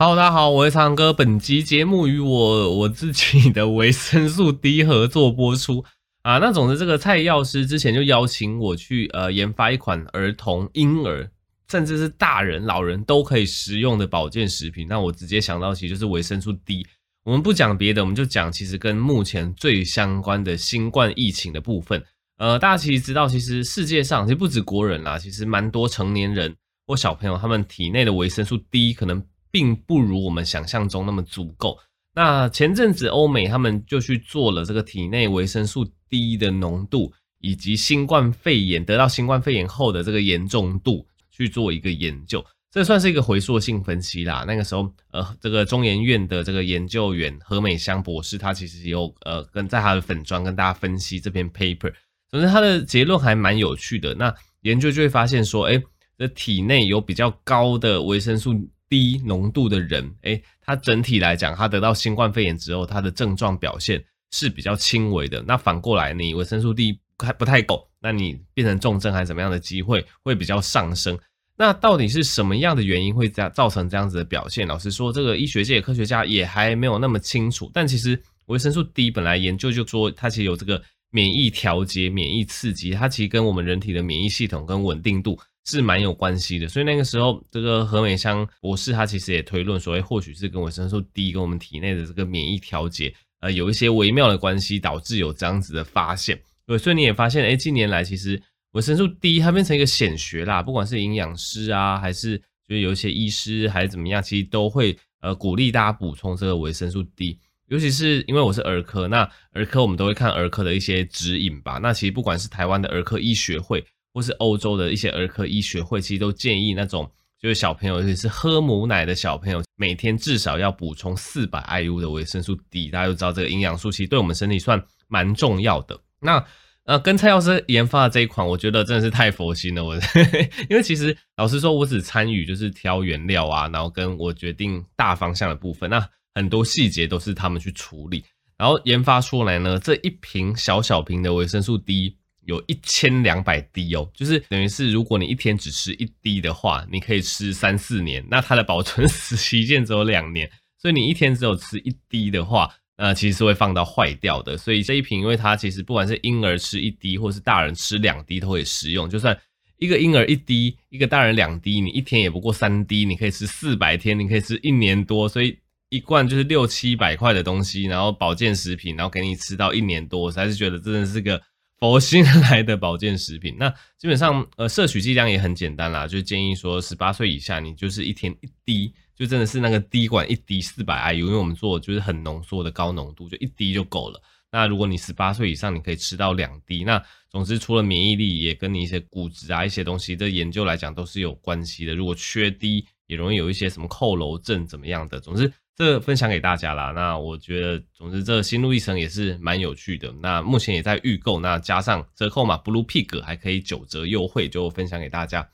Hello，大家好，我是苍哥。本集节目与我我自己的维生素 D 合作播出 啊。那总之，这个蔡药师之前就邀请我去呃研发一款儿童、婴儿，甚至是大人、老人都可以食用的保健食品。那我直接想到其实就是维生素 D。我们不讲别的，我们就讲其实跟目前最相关的新冠疫情的部分。呃，大家其实知道，其实世界上其实不止国人啦，其实蛮多成年人或小朋友，他们体内的维生素 D 可能。并不如我们想象中那么足够。那前阵子欧美他们就去做了这个体内维生素 D 的浓度，以及新冠肺炎得到新冠肺炎后的这个严重度去做一个研究。这算是一个回溯性分析啦。那个时候，呃，这个中研院的这个研究员何美香博士，他其实有呃跟在他的粉专跟大家分析这篇 paper。总之，他的结论还蛮有趣的。那研究就会发现说，哎，这体内有比较高的维生素。低浓度的人，诶，他整体来讲，他得到新冠肺炎之后，他的症状表现是比较轻微的。那反过来，你维生素 D 还不太够，那你变成重症还是怎么样的机会会比较上升？那到底是什么样的原因会这样造成这样子的表现？老实说，这个医学界科学家也还没有那么清楚。但其实维生素 D 本来研究就说，它其实有这个免疫调节、免疫刺激，它其实跟我们人体的免疫系统跟稳定度。是蛮有关系的，所以那个时候，这个何美香博士他其实也推论说，或许是跟维生素 D 跟我们体内的这个免疫调节，呃，有一些微妙的关系，导致有这样子的发现。对，所以你也发现，哎，近年来其实维生素 D 它变成一个显学啦，不管是营养师啊，还是就是有一些医师还是怎么样，其实都会呃鼓励大家补充这个维生素 D。尤其是因为我是儿科，那儿科我们都会看儿科的一些指引吧。那其实不管是台湾的儿科医学会。或是欧洲的一些儿科医学会，其实都建议那种就是小朋友，尤其是喝母奶的小朋友，每天至少要补充四百 IU 的维生素 D。大家都知道这个营养素其实对我们身体算蛮重要的。那呃，跟蔡药师研发的这一款，我觉得真的是太佛心了。我 因为其实老实说，我只参与就是挑原料啊，然后跟我决定大方向的部分，那很多细节都是他们去处理，然后研发出来呢，这一瓶小小瓶的维生素 D。有一千两百滴哦，就是等于是如果你一天只吃一滴的话，你可以吃三四年。那它的保存 期限只有两年，所以你一天只有吃一滴的话，那，其实是会放到坏掉的。所以这一瓶，因为它其实不管是婴儿吃一滴，或是大人吃两滴，都会食用。就算一个婴儿一滴，一个大人两滴，你一天也不过三滴，你可以吃四百天，你可以吃一年多。所以一罐就是六七百块的东西，然后保健食品，然后给你吃到一年多，我实在是觉得真的是个。佛心来的保健食品，那基本上呃摄取剂量也很简单啦，就建议说十八岁以下你就是一天一滴，就真的是那个滴管一滴四百 IU，因为我们做的就是很浓缩的高浓度，就一滴就够了。那如果你十八岁以上，你可以吃到两滴。那总之除了免疫力，也跟你一些骨质啊一些东西的研究来讲都是有关系的。如果缺滴，也容易有一些什么佝僂症怎么样的。总之。这分享给大家啦，那我觉得，总之这心路历程也是蛮有趣的。那目前也在预购，那加上折扣码 Blue Pig 还可以九折优惠，就分享给大家。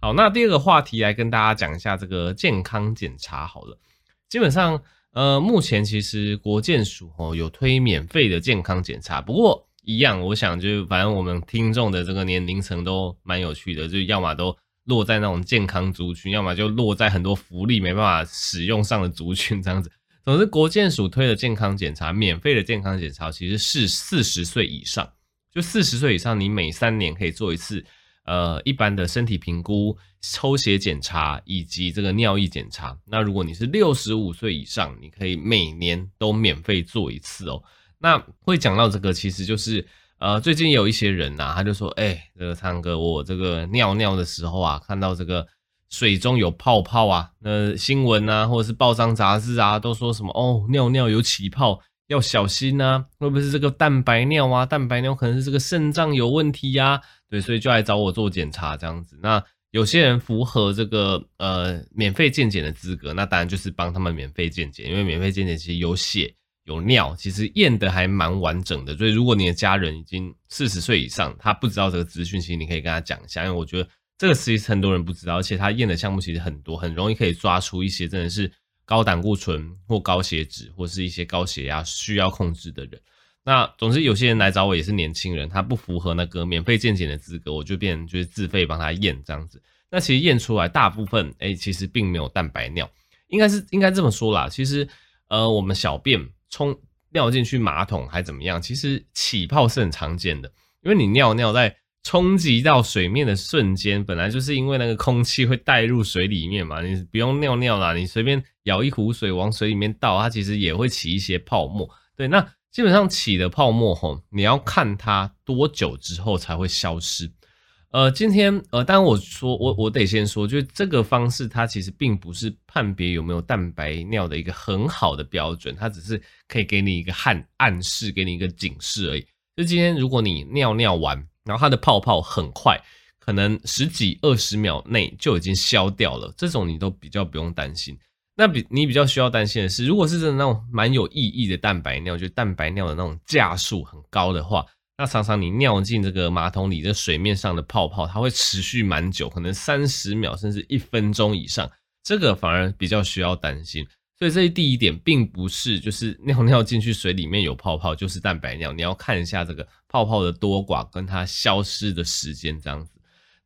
好，那第二个话题来跟大家讲一下这个健康检查好了。基本上，呃，目前其实国健署哦有推免费的健康检查，不过一样，我想就反正我们听众的这个年龄层都蛮有趣的，就要么都。落在那种健康族群，要么就落在很多福利没办法使用上的族群这样子。总之，国健署推的健康检查，免费的健康检查，其实是四十岁以上，就四十岁以上，你每三年可以做一次，呃，一般的身体评估、抽血检查以及这个尿液检查。那如果你是六十五岁以上，你可以每年都免费做一次哦。那会讲到这个，其实就是。呃，最近有一些人呐、啊，他就说，哎、这个苍哥，我这个尿尿的时候啊，看到这个水中有泡泡啊，那新闻啊，或者是报章杂志啊，都说什么哦，尿尿有起泡，要小心呐、会不会是这个蛋白尿啊？蛋白尿可能是这个肾脏有问题呀、对，所以就来找我做检查这样子。那有些人符合这个呃免费健检的资格，那当然就是帮他们免费健检，因为免费健检其实有血。有尿，其实验的还蛮完整的，所以如果你的家人已经四十岁以上，他不知道这个资讯，其实你可以跟他讲一下，因为我觉得这个其实很多人不知道，而且他验的项目其实很多，很容易可以抓出一些真的是高胆固醇或高血脂或是一些高血压需要控制的人。那总之有些人来找我也是年轻人，他不符合那个免费健检的资格，我就变成就是自费帮他验这样子。那其实验出来大部分，哎，其实并没有蛋白尿。应该是应该这么说啦。其实，呃，我们小便冲尿进去马桶还怎么样？其实起泡是很常见的，因为你尿尿在冲击到水面的瞬间，本来就是因为那个空气会带入水里面嘛。你不用尿尿啦，你随便舀一壶水往水里面倒，它其实也会起一些泡沫。对，那基本上起的泡沫吼，你要看它多久之后才会消失。呃，今天呃，当然我说我我得先说，就是这个方式它其实并不是判别有没有蛋白尿的一个很好的标准，它只是可以给你一个暗暗示，给你一个警示而已。就今天如果你尿尿完，然后它的泡泡很快，可能十几二十秒内就已经消掉了，这种你都比较不用担心。那比你比较需要担心的是，如果是真的那种蛮有意义的蛋白尿，就蛋白尿的那种价数很高的话。那常常你尿进这个马桶里，这水面上的泡泡，它会持续蛮久，可能三十秒甚至一分钟以上，这个反而比较需要担心。所以这第一点，并不是就是尿 尿进去水里面有泡泡就是蛋白尿，你要看一下这个泡泡的多寡跟它消失的时间这样子。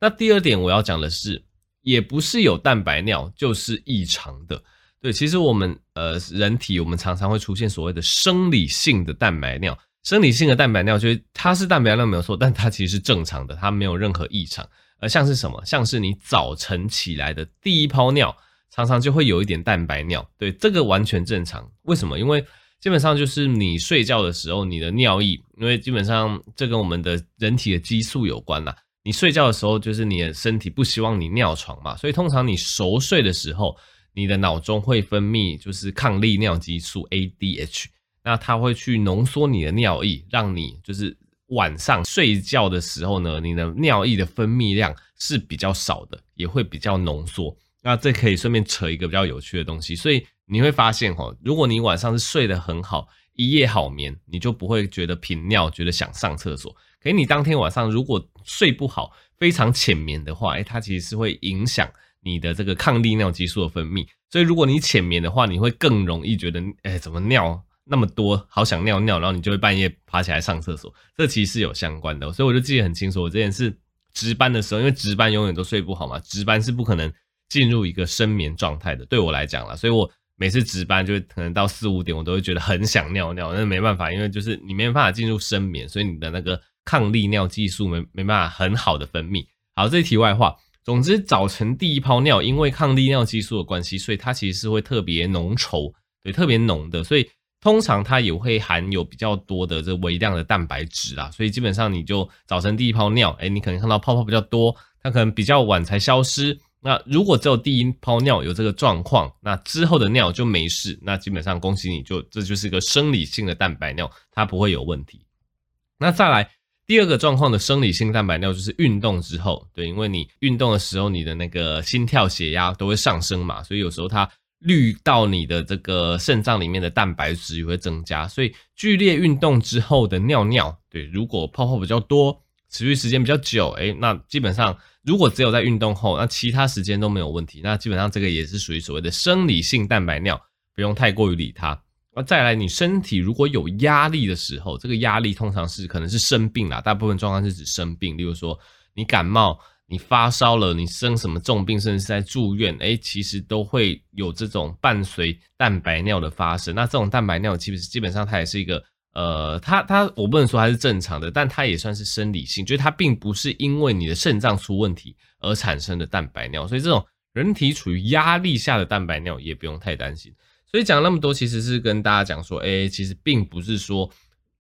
那第二点我要讲的是，也不是有蛋白尿就是异常的。对，其实我们呃人体我们常常会出现所谓的生理性的蛋白尿。生理性的蛋白尿就是它是蛋白尿没有错，但它其实是正常的，它没有任何异常。而像是什么，像是你早晨起来的第一泡尿，常常就会有一点蛋白尿，对，这个完全正常。为什么？因为基本上就是你睡觉的时候，你的尿液，因为基本上这跟我们的人体的激素有关啦。你睡觉的时候，就是你的身体不希望你尿床嘛，所以通常你熟睡的时候，你的脑中会分泌就是抗利尿激素 ADH。那它会去浓缩你的尿液，让你就是晚上睡觉的时候呢，你的尿液的分泌量是比较少的，也会比较浓缩。那这可以顺便扯一个比较有趣的东西，所以你会发现哈，如果你晚上是睡得很好，一夜好眠，你就不会觉得频尿，觉得想上厕所。可是你当天晚上如果睡不好，非常浅眠的话，诶，它其实是会影响你的这个抗利尿激素的分泌。所以如果你浅眠的话，你会更容易觉得，诶，怎么尿？那么多，好想尿尿，然后你就会半夜爬起来上厕所，这其实是有相关的，所以我就记得很清楚。我之前是值班的时候，因为值班永远都睡不好嘛，值班是不可能进入一个深眠状态的，对我来讲啦，所以我每次值班就会可能到四五点，我都会觉得很想尿尿，那没办法，因为就是你没办法进入深眠，所以你的那个抗利尿激素没没办法很好的分泌。好，这题外话，总之早晨第一泡尿，因为抗利尿激素的关系，所以它其实是会特别浓稠，对，特别浓的，所以。通常它也会含有比较多的这微量的蛋白质啦，所以基本上你就早晨第一泡尿，诶，你可能看到泡泡比较多，它可能比较晚才消失。那如果只有第一泡尿有这个状况，那之后的尿就没事，那基本上恭喜你就这就是一个生理性的蛋白尿，它不会有问题。那再来第二个状况的生理性蛋白尿就是运动之后，对，因为你运动的时候你的那个心跳血压都会上升嘛，所以有时候它。滤到你的这个肾脏里面的蛋白质也会增加，所以剧烈运动之后的尿尿，对，如果泡泡比较多，持续时间比较久，诶，那基本上如果只有在运动后，那其他时间都没有问题，那基本上这个也是属于所谓的生理性蛋白尿，不用太过于理它。那再来，你身体如果有压力的时候，这个压力通常是可能是生病啦，大部分状况是指生病，例如说你感冒。你发烧了，你生什么重病，甚至是在住院，诶，其实都会有这种伴随蛋白尿的发生。那这种蛋白尿，其实基本上它也是一个，呃，它它我不能说它是正常的，但它也算是生理性，就是它并不是因为你的肾脏出问题而产生的蛋白尿。所以这种人体处于压力下的蛋白尿也不用太担心。所以讲那么多，其实是跟大家讲说，诶，其实并不是说。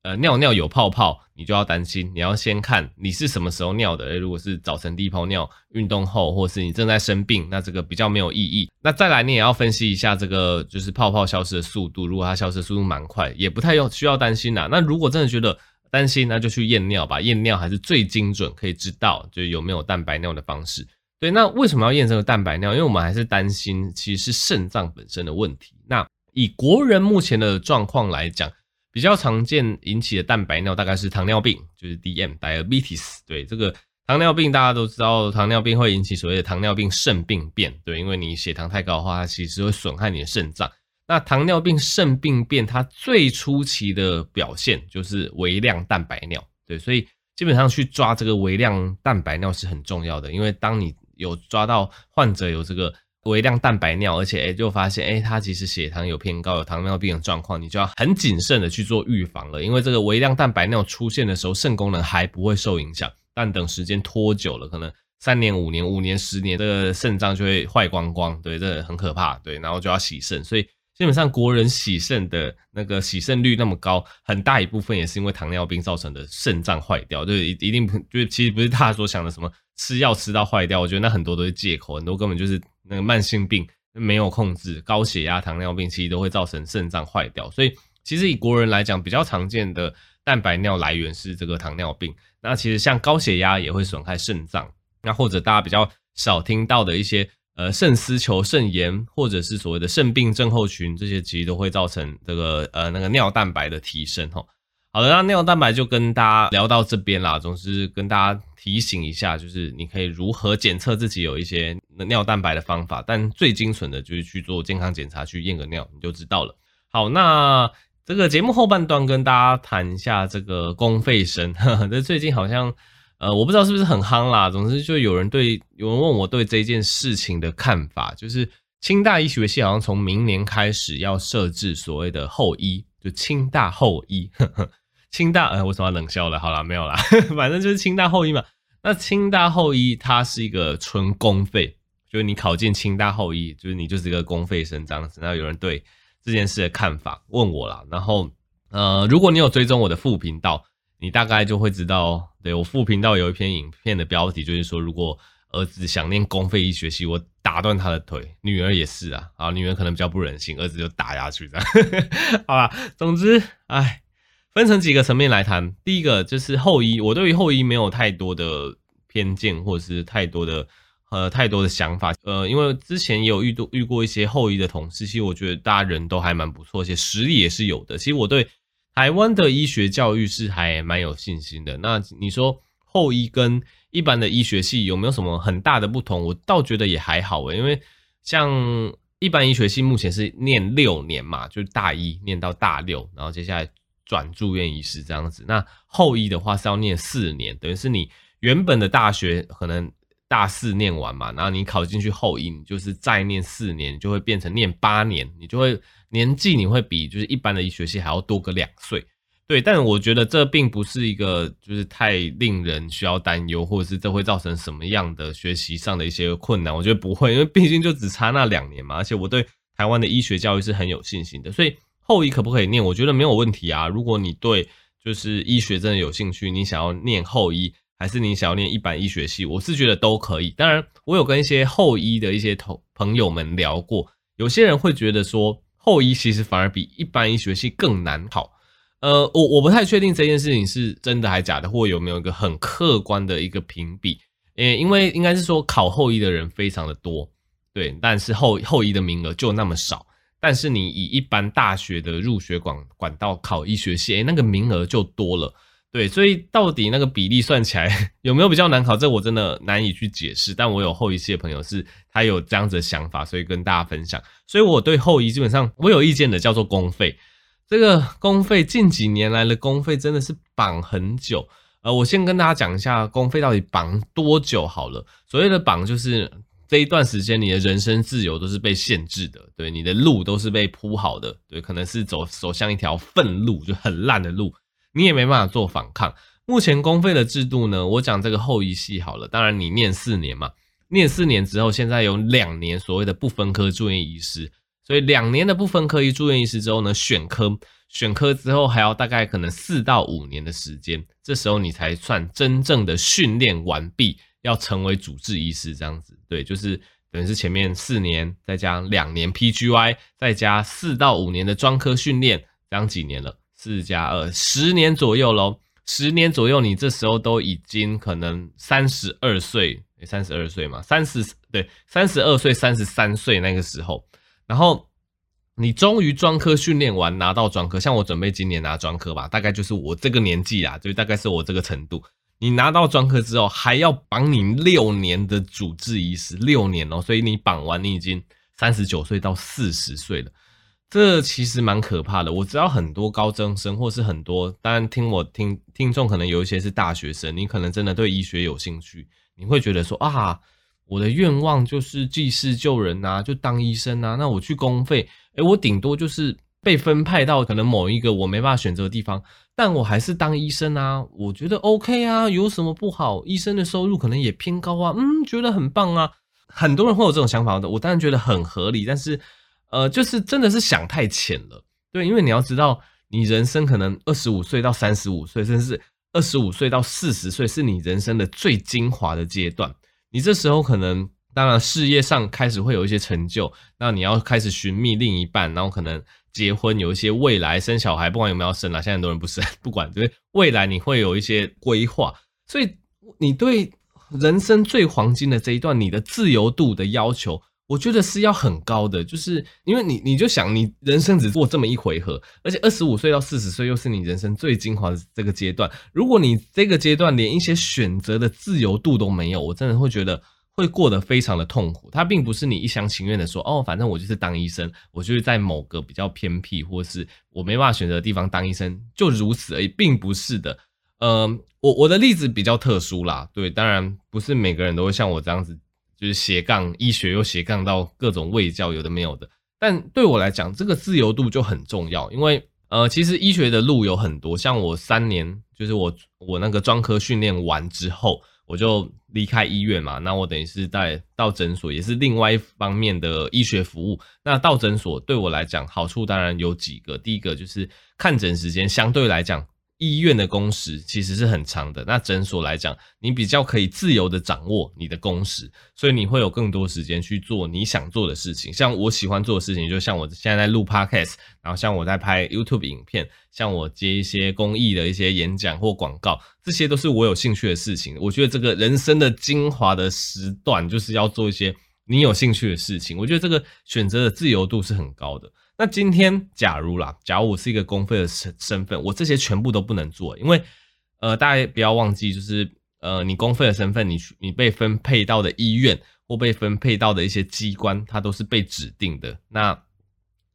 呃，尿尿有泡泡，你就要担心。你要先看你是什么时候尿的。诶，如果是早晨第一泡尿，运动后，或是你正在生病，那这个比较没有意义。那再来，你也要分析一下这个就是泡泡消失的速度。如果它消失的速度蛮快，也不太用需要担心啦。那如果真的觉得担心，那就去验尿吧。验尿还是最精准，可以知道就有没有蛋白尿的方式。对，那为什么要验这个蛋白尿？因为我们还是担心其实是肾脏本身的问题。那以国人目前的状况来讲。比较常见引起的蛋白尿大概是糖尿病，就是 DM diabetes。对，这个糖尿病大家都知道，糖尿病会引起所谓的糖尿病肾病变。对，因为你血糖太高的话，它其实会损害你的肾脏。那糖尿病肾病变它最初期的表现就是微量蛋白尿。对，所以基本上去抓这个微量蛋白尿是很重要的，因为当你有抓到患者有这个微量蛋白尿，而且诶就发现诶他其实血糖有偏高，有糖尿病的状况，你就要很谨慎的去做预防了，因为这个微量蛋白尿出现的时候，肾功能还不会受影响，但等时间拖久了，可能三年、五年、五年、十年，这个肾脏就会坏光光，对，这很可怕，对，然后就要洗肾，所以。基本上国人洗肾的那个洗肾率那么高，很大一部分也是因为糖尿病造成的肾脏坏掉，就是一定就是其实不是大家所想的什么吃药吃到坏掉，我觉得那很多都是借口，很多根本就是那个慢性病没有控制，高血压、糖尿病其实都会造成肾脏坏掉。所以其实以国人来讲，比较常见的蛋白尿来源是这个糖尿病。那其实像高血压也会损害肾脏，那或者大家比较少听到的一些。呃，肾丝球、肾炎，或者是所谓的肾病症候群，这些其实都会造成这个呃那个尿蛋白的提升哈。好的，那尿蛋白就跟大家聊到这边啦。总之跟大家提醒一下，就是你可以如何检测自己有一些尿蛋白的方法，但最精准的就是去做健康检查，去验个尿，你就知道了。好，那这个节目后半段跟大家谈一下这个公费生，这最近好像。呃，我不知道是不是很夯啦。总之，就有人对有人问我对这件事情的看法，就是清大医学系好像从明年开始要设置所谓的后医，就清大后医。呵呵清大呃，为什么冷笑了？好啦，没有啦，反正就是清大后医嘛。那清大后医它是一个纯公费，就是你考进清大后医，就是你就是一个公费生这样子。然后有人对这件事的看法问我啦，然后呃，如果你有追踪我的副频道。你大概就会知道，对，我副频道有一篇影片的标题，就是说，如果儿子想念公费医学系，我打断他的腿。女儿也是啊，啊，女儿可能比较不忍心，儿子就打下去这样。好啦，总之，哎，分成几个层面来谈。第一个就是后医，我对于后医没有太多的偏见，或者是太多的呃太多的想法。呃，因为之前也有遇到遇过一些后医的同事，其实我觉得大家人都还蛮不错，而且实力也是有的。其实我对。台湾的医学教育是还蛮有信心的。那你说后医跟一般的医学系有没有什么很大的不同？我倒觉得也还好诶，因为像一般医学系目前是念六年嘛，就大一念到大六，然后接下来转住院医师这样子。那后医的话是要念四年，等于是你原本的大学可能大四念完嘛，然后你考进去后医，你就是再念四年，就会变成念八年，你就会。年纪你会比就是一般的医学系还要多个两岁，对，但我觉得这并不是一个就是太令人需要担忧，或者是这会造成什么样的学习上的一些困难，我觉得不会，因为毕竟就只差那两年嘛，而且我对台湾的医学教育是很有信心的，所以后医可不可以念，我觉得没有问题啊。如果你对就是医学真的有兴趣，你想要念后医，还是你想要念一般医学系，我是觉得都可以。当然，我有跟一些后医的一些同朋友们聊过，有些人会觉得说。后医其实反而比一般医学系更难考，呃，我我不太确定这件事情是真的还假的，或有没有一个很客观的一个评比，诶，因为应该是说考后医的人非常的多，对，但是后后医的名额就那么少，但是你以一般大学的入学管管道考医学系，诶，那个名额就多了。对，所以到底那个比例算起来 有没有比较难考？这我真的难以去解释。但我有后医系的朋友是，他有这样子的想法，所以跟大家分享。所以我对后医基本上我有意见的，叫做公费。这个公费近几年来的公费真的是绑很久。呃，我先跟大家讲一下公费到底绑多久好了。所谓的绑，就是这一段时间你的人身自由都是被限制的，对，你的路都是被铺好的，对，可能是走走向一条粪路，就很烂的路。你也没办法做反抗。目前公费的制度呢，我讲这个后医系好了。当然你念四年嘛，念四年之后，现在有两年所谓的不分科住院医师，所以两年的不分科医住院医师之后呢，选科，选科之后还要大概可能四到五年的时间，这时候你才算真正的训练完毕，要成为主治医师这样子。对，就是等于是前面四年再加两年 PGY，再加四到五年的专科训练，这样几年了？四加二，十年左右喽。十年左右，你这时候都已经可能三十二岁，三十二岁嘛，三十对，三十二岁、三十三岁那个时候，然后你终于专科训练完，拿到专科，像我准备今年拿专科吧，大概就是我这个年纪啊，就大概是我这个程度。你拿到专科之后，还要绑你六年的主治医师，六年哦，所以你绑完，你已经三十九岁到四十岁了。这其实蛮可怕的。我知道很多高中生，或是很多，当然听我听听众可能有一些是大学生，你可能真的对医学有兴趣，你会觉得说啊，我的愿望就是济世救人啊，就当医生啊。那我去公费，诶，我顶多就是被分派到可能某一个我没办法选择的地方，但我还是当医生啊。我觉得 OK 啊，有什么不好？医生的收入可能也偏高啊，嗯，觉得很棒啊。很多人会有这种想法的，我当然觉得很合理，但是，呃，就是真的是想太浅了。对，因为你要知道，你人生可能二十五岁到三十五岁，甚至二十五岁到四十岁，是你人生的最精华的阶段。你这时候可能，当然事业上开始会有一些成就，那你要开始寻觅另一半，然后可能结婚，有一些未来生小孩，不管有没有生啦，现在很多人不生，不管对，未来你会有一些规划，所以你对人生最黄金的这一段，你的自由度的要求，我觉得是要很高的，就是因为你你就想，你人生只过这么一回合，而且二十五岁到四十岁又是你人生最精华的这个阶段，如果你这个阶段连一些选择的自由度都没有，我真的会觉得会过得非常的痛苦。它并不是你一厢情愿的说，哦，反正我就是当医生，我就是在某个比较偏僻或是我没办法选择的地方当医生，就如此而已，并不是的。嗯，我我的例子比较特殊啦，对，当然不是每个人都会像我这样子。就是斜杠医学又斜杠到各种卫教，有的没有的。但对我来讲，这个自由度就很重要，因为呃，其实医学的路有很多。像我三年，就是我我那个专科训练完之后，我就离开医院嘛。那我等于是在到诊所，也是另外一方面的医学服务。那到诊所对我来讲，好处当然有几个。第一个就是看诊时间相对来讲。医院的工时其实是很长的，那诊所来讲，你比较可以自由的掌握你的工时，所以你会有更多时间去做你想做的事情。像我喜欢做的事情，就像我现在在录 Podcast，然后像我在拍 YouTube 影片，像我接一些公益的一些演讲或广告，这些都是我有兴趣的事情。我觉得这个人生的精华的时段，就是要做一些你有兴趣的事情。我觉得这个选择的自由度是很高的。那今天，假如啦，假如我是一个公费的身身份，我这些全部都不能做，因为，呃，大家不要忘记，就是，呃，你公费的身份，你你被分配到的医院或被分配到的一些机关，它都是被指定的。那，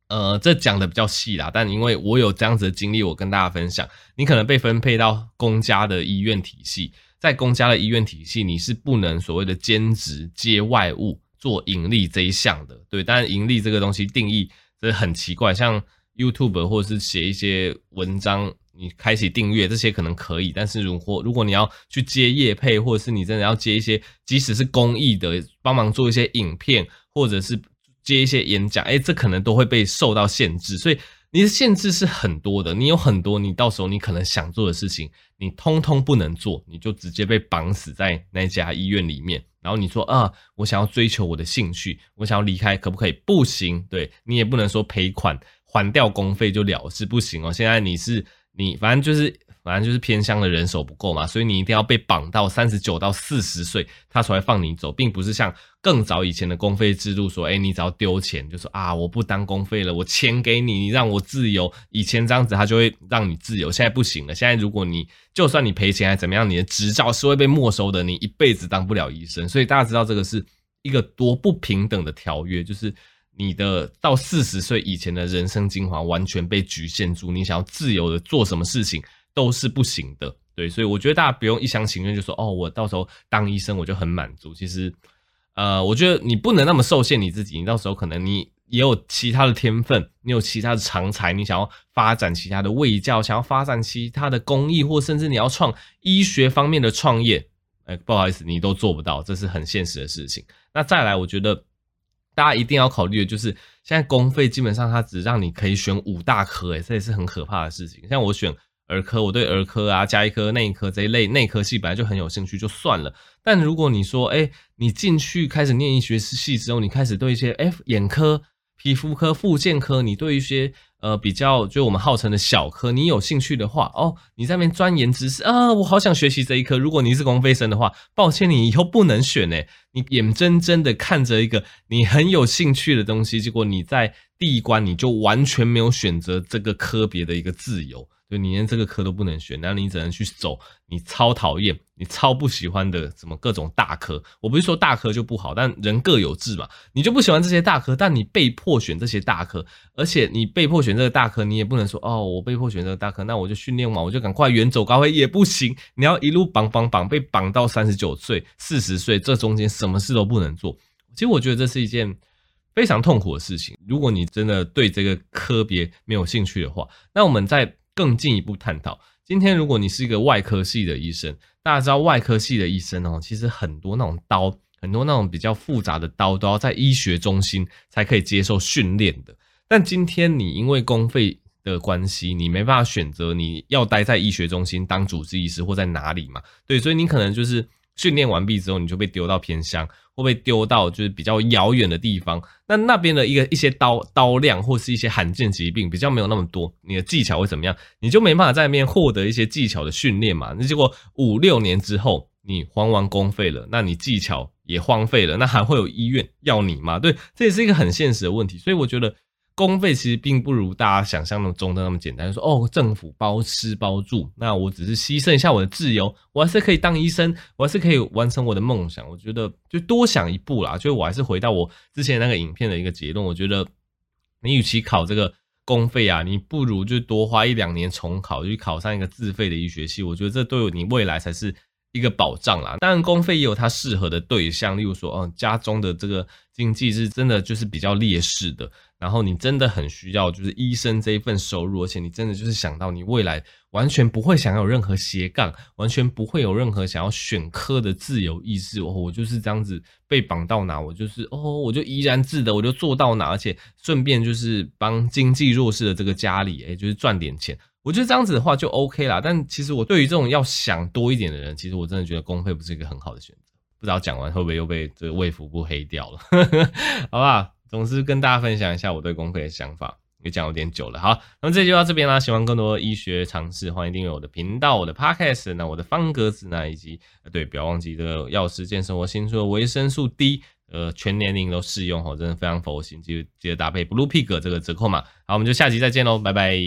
呃，这讲的比较细啦，但因为我有这样子的经历，我跟大家分享，你可能被分配到公家的医院体系，在公家的医院体系，你是不能所谓的兼职接外务做盈利这一项的，对，但是盈利这个东西定义。这很奇怪，像 YouTube 或者是写一些文章，你开启订阅这些可能可以，但是如果如果你要去接业配，或者是你真的要接一些，即使是公益的，帮忙做一些影片，或者是接一些演讲，诶，这可能都会被受到限制，所以你的限制是很多的，你有很多你到时候你可能想做的事情，你通通不能做，你就直接被绑死在那家医院里面。然后你说啊，我想要追求我的兴趣，我想要离开，可不可以？不行，对，你也不能说赔款还掉公费就了事，不行哦。现在你是你，反正就是。反正就是偏乡的人手不够嘛，所以你一定要被绑到三十九到四十岁，他才会放你走，并不是像更早以前的公费制度说，哎，你只要丢钱，就说啊，我不当公费了，我钱给你，你让我自由。以前这样子，他就会让你自由，现在不行了。现在如果你就算你赔钱还怎么样，你的执照是会被没收的，你一辈子当不了医生。所以大家知道这个是一个多不平等的条约，就是你的到四十岁以前的人生精华完全被局限住，你想要自由的做什么事情。都是不行的，对，所以我觉得大家不用一厢情愿就说哦，我到时候当医生我就很满足。其实，呃，我觉得你不能那么受限你自己，你到时候可能你也有其他的天分，你有其他的长才，你想要发展其他的卫教，想要发展其他的公益，或甚至你要创医学方面的创业，哎，不好意思，你都做不到，这是很现实的事情。那再来，我觉得大家一定要考虑的就是，现在公费基本上它只让你可以选五大科，哎，这也是很可怕的事情。像我选。儿科，我对儿科啊、加医科、内科这一类内科系本来就很有兴趣，就算了。但如果你说，哎，你进去开始念医学系之后，你开始对一些，哎，眼科、皮肤科、复健科，你对一些。呃，比较就我们号称的小科，你有兴趣的话，哦，你在那边钻研知识啊，我好想学习这一科。如果你是公费生的话，抱歉，你以后不能选诶。你眼睁睁的看着一个你很有兴趣的东西，结果你在第一关你就完全没有选择这个科别的一个自由。就你连这个科都不能选，那你只能去走你超讨厌、你超不喜欢的什么各种大科。我不是说大科就不好，但人各有志嘛。你就不喜欢这些大科，但你被迫选这些大科，而且你被迫选这个大科，你也不能说哦，我被迫选这个大科，那我就训练完我就赶快远走高飞也不行。你要一路绑绑绑，被绑到三十九岁、四十岁，这中间什么事都不能做。其实我觉得这是一件非常痛苦的事情。如果你真的对这个科别没有兴趣的话，那我们再。更进一步探讨，今天如果你是一个外科系的医生，大家知道外科系的医生哦，其实很多那种刀，很多那种比较复杂的刀都要在医学中心才可以接受训练的。但今天你因为公费的关系，你没办法选择你要待在医学中心当主治医师或在哪里嘛？对，所以你可能就是训练完毕之后，你就被丢到偏乡。会被丢到就是比较遥远的地方，那那边的一个一些刀刀量或是一些罕见疾病比较没有那么多，你的技巧会怎么样？你就没办法在那边获得一些技巧的训练嘛？那结果五六年之后你荒完公费了，那你技巧也荒废了，那还会有医院要你吗？对，这也是一个很现实的问题，所以我觉得。公费其实并不如大家想象中的那么简单，说哦，政府包吃包住，那我只是牺牲一下我的自由，我还是可以当医生，我还是可以完成我的梦想。我觉得就多想一步啦，就我还是回到我之前那个影片的一个结论，我觉得你与其考这个公费啊，你不如就多花一两年重考，就去考上一个自费的医学系。我觉得这对你未来才是一个保障啦。当然，公费也有它适合的对象，例如说，哦，家中的这个经济是真的就是比较劣势的。然后你真的很需要，就是医生这一份收入，而且你真的就是想到你未来完全不会想要有任何斜杠，完全不会有任何想要选科的自由意识。哦，我就是这样子被绑到哪，我就是哦，我就怡然自得，我就做到哪，而且顺便就是帮经济弱势的这个家里，诶，就是赚点钱。我觉得这样子的话就 OK 啦。但其实我对于这种要想多一点的人，其实我真的觉得公费不是一个很好的选择。不知道讲完会不会又被这个卫福部黑掉了？好吧。总之跟大家分享一下我对公费的想法，也讲有点久了。好，那么这就到这边啦。喜欢更多医学常识，欢迎订阅我的频道、我的 Podcast，那我的方格子那，以及对，不要忘记这个药师健生活新出的维生素 D，呃，全年龄都适用哦，真的非常佛心，记得记得搭配 Blue Pig 这个折扣码。好，我们就下集再见喽，拜拜。